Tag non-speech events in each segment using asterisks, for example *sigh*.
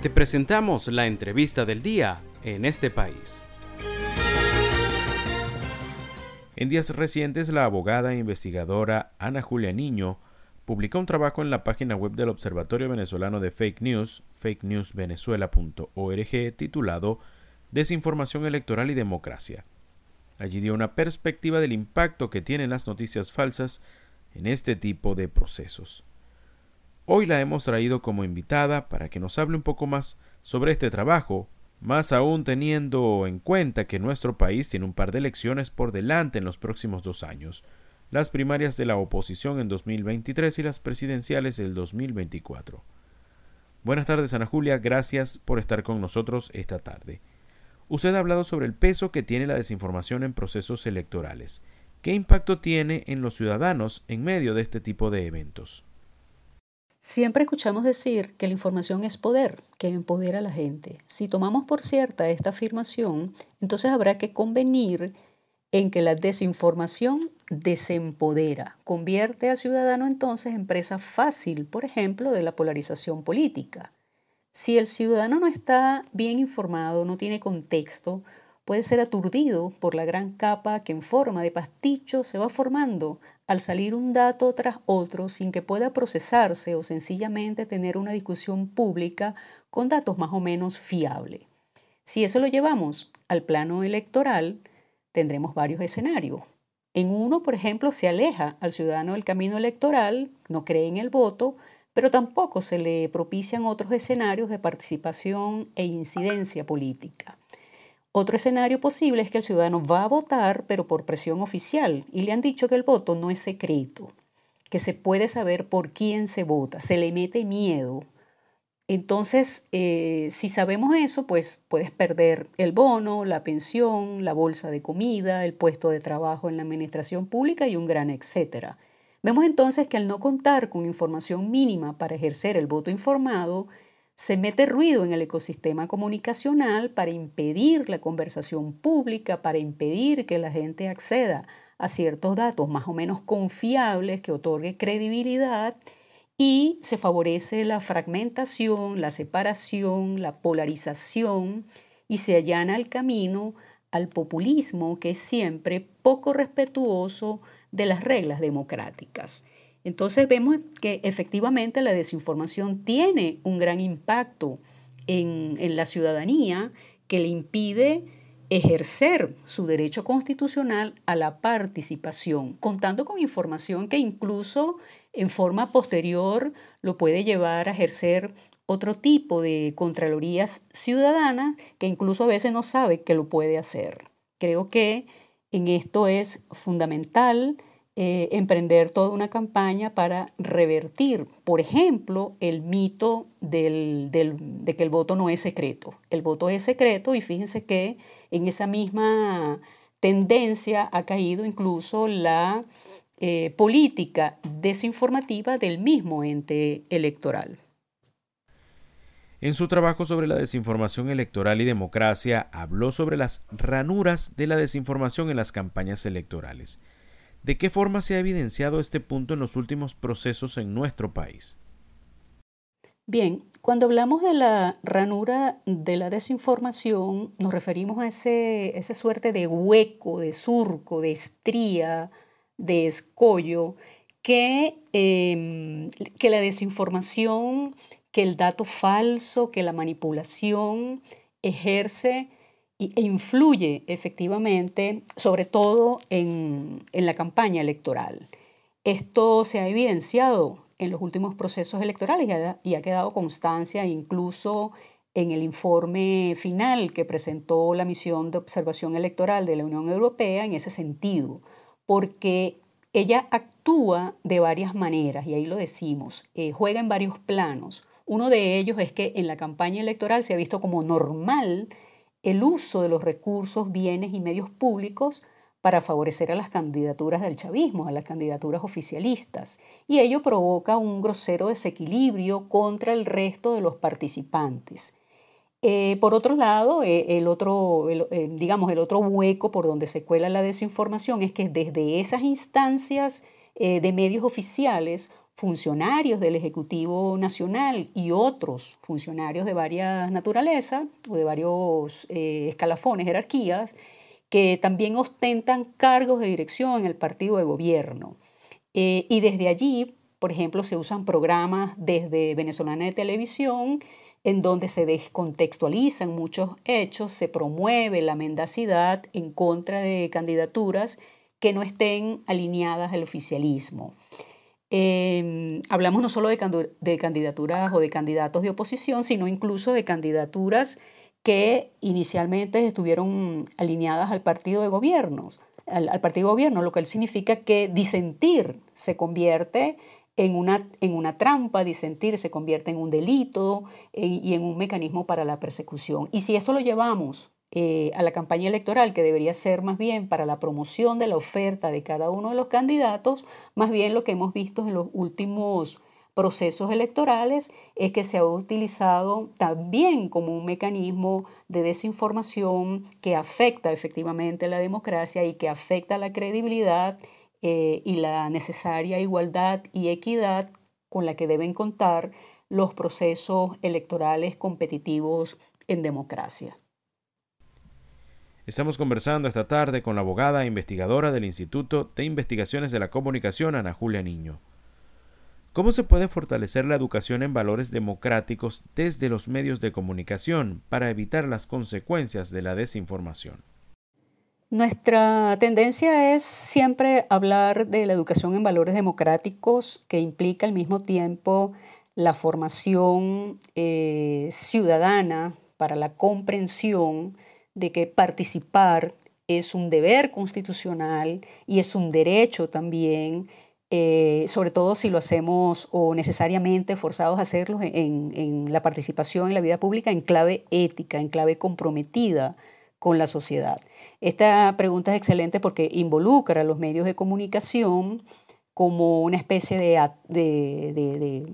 Te presentamos la entrevista del día en este país. En días recientes, la abogada e investigadora Ana Julia Niño publicó un trabajo en la página web del Observatorio Venezolano de Fake News, fakenewsvenezuela.org, titulado Desinformación electoral y democracia. Allí dio una perspectiva del impacto que tienen las noticias falsas en este tipo de procesos. Hoy la hemos traído como invitada para que nos hable un poco más sobre este trabajo, más aún teniendo en cuenta que nuestro país tiene un par de elecciones por delante en los próximos dos años, las primarias de la oposición en 2023 y las presidenciales del 2024. Buenas tardes, Ana Julia, gracias por estar con nosotros esta tarde. Usted ha hablado sobre el peso que tiene la desinformación en procesos electorales. ¿Qué impacto tiene en los ciudadanos en medio de este tipo de eventos? Siempre escuchamos decir que la información es poder, que empodera a la gente. Si tomamos por cierta esta afirmación, entonces habrá que convenir en que la desinformación desempodera, convierte al ciudadano entonces en presa fácil, por ejemplo, de la polarización política. Si el ciudadano no está bien informado, no tiene contexto, puede ser aturdido por la gran capa que en forma de pasticho se va formando al salir un dato tras otro sin que pueda procesarse o sencillamente tener una discusión pública con datos más o menos fiables. Si eso lo llevamos al plano electoral, tendremos varios escenarios. En uno, por ejemplo, se aleja al ciudadano del camino electoral, no cree en el voto, pero tampoco se le propician otros escenarios de participación e incidencia política. Otro escenario posible es que el ciudadano va a votar, pero por presión oficial, y le han dicho que el voto no es secreto, que se puede saber por quién se vota, se le mete miedo. Entonces, eh, si sabemos eso, pues puedes perder el bono, la pensión, la bolsa de comida, el puesto de trabajo en la administración pública y un gran etcétera. Vemos entonces que al no contar con información mínima para ejercer el voto informado, se mete ruido en el ecosistema comunicacional para impedir la conversación pública, para impedir que la gente acceda a ciertos datos más o menos confiables que otorgue credibilidad y se favorece la fragmentación, la separación, la polarización y se allana el camino al populismo que es siempre poco respetuoso de las reglas democráticas. Entonces vemos que efectivamente la desinformación tiene un gran impacto en, la ciudadanía que le impide ejercer su derecho constitucional a la participación, contando con información que incluso en forma posterior lo puede llevar a ejercer otro tipo de contralorías ciudadanas que incluso a veces no sabe que lo puede hacer. Creo que en esto es fundamental eh, emprender toda una campaña para revertir, por ejemplo, el mito de que el voto no es secreto. El voto es secreto y fíjense que en esa misma tendencia ha caído incluso la eh, política desinformativa del mismo ente electoral. En su trabajo sobre la desinformación electoral y democracia, habló sobre las ranuras de la desinformación en las campañas electorales. ¿De qué forma se ha evidenciado este punto en los últimos procesos en nuestro país? Bien, cuando hablamos de la ranura de la desinformación, nos referimos a ese, esa suerte de hueco, de surco, de estría, de escollo, que, em, que la desinformación, que el dato falso, que la manipulación ejerce e influye efectivamente, sobre todo en, la campaña electoral. Esto se ha evidenciado en los últimos procesos electorales y ha, quedado constancia incluso en el informe final que presentó la misión de observación electoral de la Unión Europea en ese sentido, porque ella actúa de varias maneras, y ahí lo decimos, eh, juega en varios planos. Uno de ellos es que en la campaña electoral se ha visto como normal el uso de los recursos, bienes y medios públicos para favorecer a las candidaturas del chavismo, a las candidaturas oficialistas, y ello provoca un grosero desequilibrio contra el resto de los participantes. Eh, por otro lado, eh, el otro, eh, digamos, el otro hueco por donde se cuela la desinformación es que desde esas instancias de medios oficiales funcionarios del Ejecutivo Nacional y otros funcionarios de varias naturalezas o de varios eh, escalafones, jerarquías, que también ostentan cargos de dirección en el partido de gobierno. Eh, y desde allí, por ejemplo, se usan programas desde Venezolana de Televisión, en donde se descontextualizan muchos hechos, se promueve la mendacidad en contra de candidaturas que no estén alineadas al oficialismo. Em, hablamos no solo de, candidaturas o de candidatos de oposición, sino incluso de candidaturas que inicialmente estuvieron alineadas al partido de gobiernos, al, partido de gobierno, lo cual significa que disentir se convierte en una, en una trampa, disentir se convierte en un delito y en un mecanismo para la persecución. Y si esto lo llevamos eh, a la campaña electoral, que debería ser más bien para la promoción de la oferta de cada uno de los candidatos, más bien lo que hemos visto en los últimos procesos electorales es que se ha utilizado también como un mecanismo de desinformación que afecta efectivamente la democracia y que afecta la credibilidad eh, y la necesaria igualdad y equidad con la que deben contar los procesos electorales competitivos en democracia. Estamos conversando esta tarde con la abogada e investigadora del Instituto de Investigaciones de la Comunicación, Ana Julia Niño. ¿Cómo se puede fortalecer la educación en valores democráticos desde los medios de comunicación para evitar las consecuencias de la desinformación? Nuestra tendencia es siempre hablar de la educación en valores democráticos que implica al mismo tiempo la formación eh, ciudadana para la comprensión de que participar es un deber constitucional y es un derecho también, eh, sobre todo si lo hacemos o necesariamente forzados a hacerlo en, en, la participación en la vida pública en clave ética, en clave comprometida con la sociedad. Esta pregunta es excelente porque involucra a los medios de comunicación como una especie de,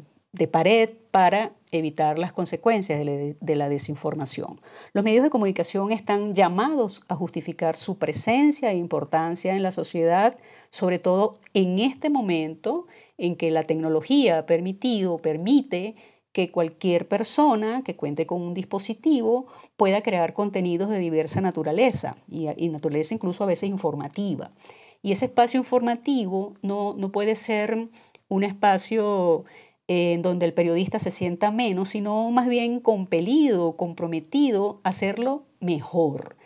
pared para evitar las consecuencias de la desinformación. Los medios de comunicación están llamados a justificar su presencia e importancia en la sociedad, sobre todo en este momento en que la tecnología ha permitido, permite que cualquier persona que cuente con un dispositivo pueda crear contenidos de diversa naturaleza y, naturaleza incluso a veces informativa. Y ese espacio informativo no, no puede ser un espacio en donde el periodista se sienta menos, sino más bien compelido, comprometido a hacerlo mejor.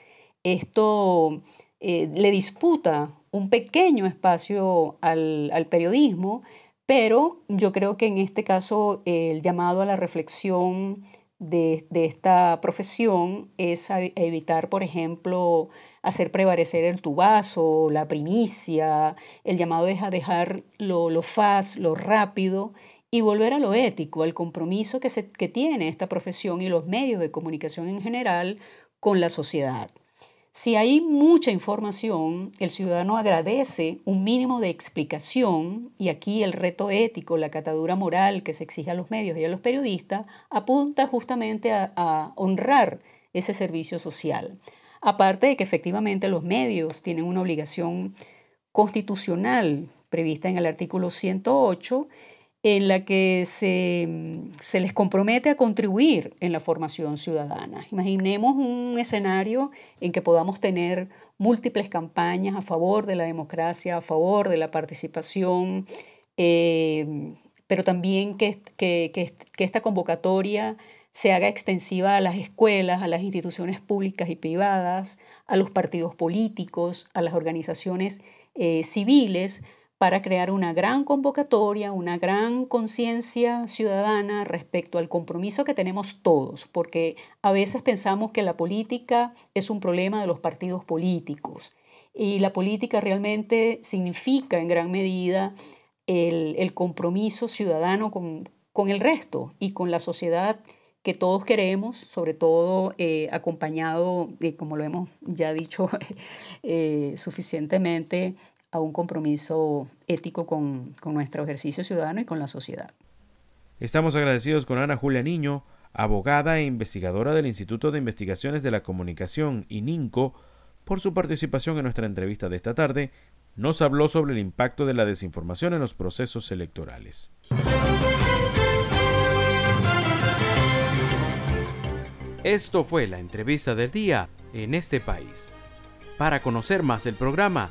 Esto eh, le disputa un pequeño espacio al, periodismo, pero yo creo que en este caso el llamado a la reflexión de, esta profesión es evitar, por ejemplo, hacer prevalecer el tubazo, la primicia, el llamado es a dejar lo, lo fast, lo rápido y volver a lo ético, al compromiso que, se, que tiene esta profesión y los medios de comunicación en general con la sociedad. Si hay mucha información, el ciudadano agradece un mínimo de explicación y aquí el reto ético, la catadura moral que se exige a los medios y a los periodistas, apunta justamente a, a honrar ese servicio social. Aparte de que efectivamente los medios tienen una obligación constitucional prevista en el artículo 108 en la que se, se, les compromete a contribuir en la formación ciudadana. Imaginemos un escenario en que podamos tener múltiples campañas a favor de la democracia, a favor de la participación, eh, pero también que, que, que, esta convocatoria se haga extensiva a las escuelas, a las instituciones públicas y privadas, a los partidos políticos, a las organizaciones eh, civiles, para crear una gran convocatoria, una gran conciencia ciudadana respecto al compromiso que tenemos todos, porque a veces pensamos que la política es un problema de los partidos políticos y la política realmente significa en gran medida el, compromiso ciudadano con, el resto y con la sociedad que todos queremos, sobre todo eh, acompañado, como lo hemos ya dicho *laughs* eh, suficientemente, a un compromiso ético con, nuestro ejercicio ciudadano y con la sociedad. Estamos agradecidos con Ana Julia Niño, abogada e investigadora del Instituto de Investigaciones de la Comunicación, ININCO, por su participación en nuestra entrevista de esta tarde. Nos habló sobre el impacto de la desinformación en los procesos electorales. Esto fue la entrevista del día en este país. Para conocer más el programa,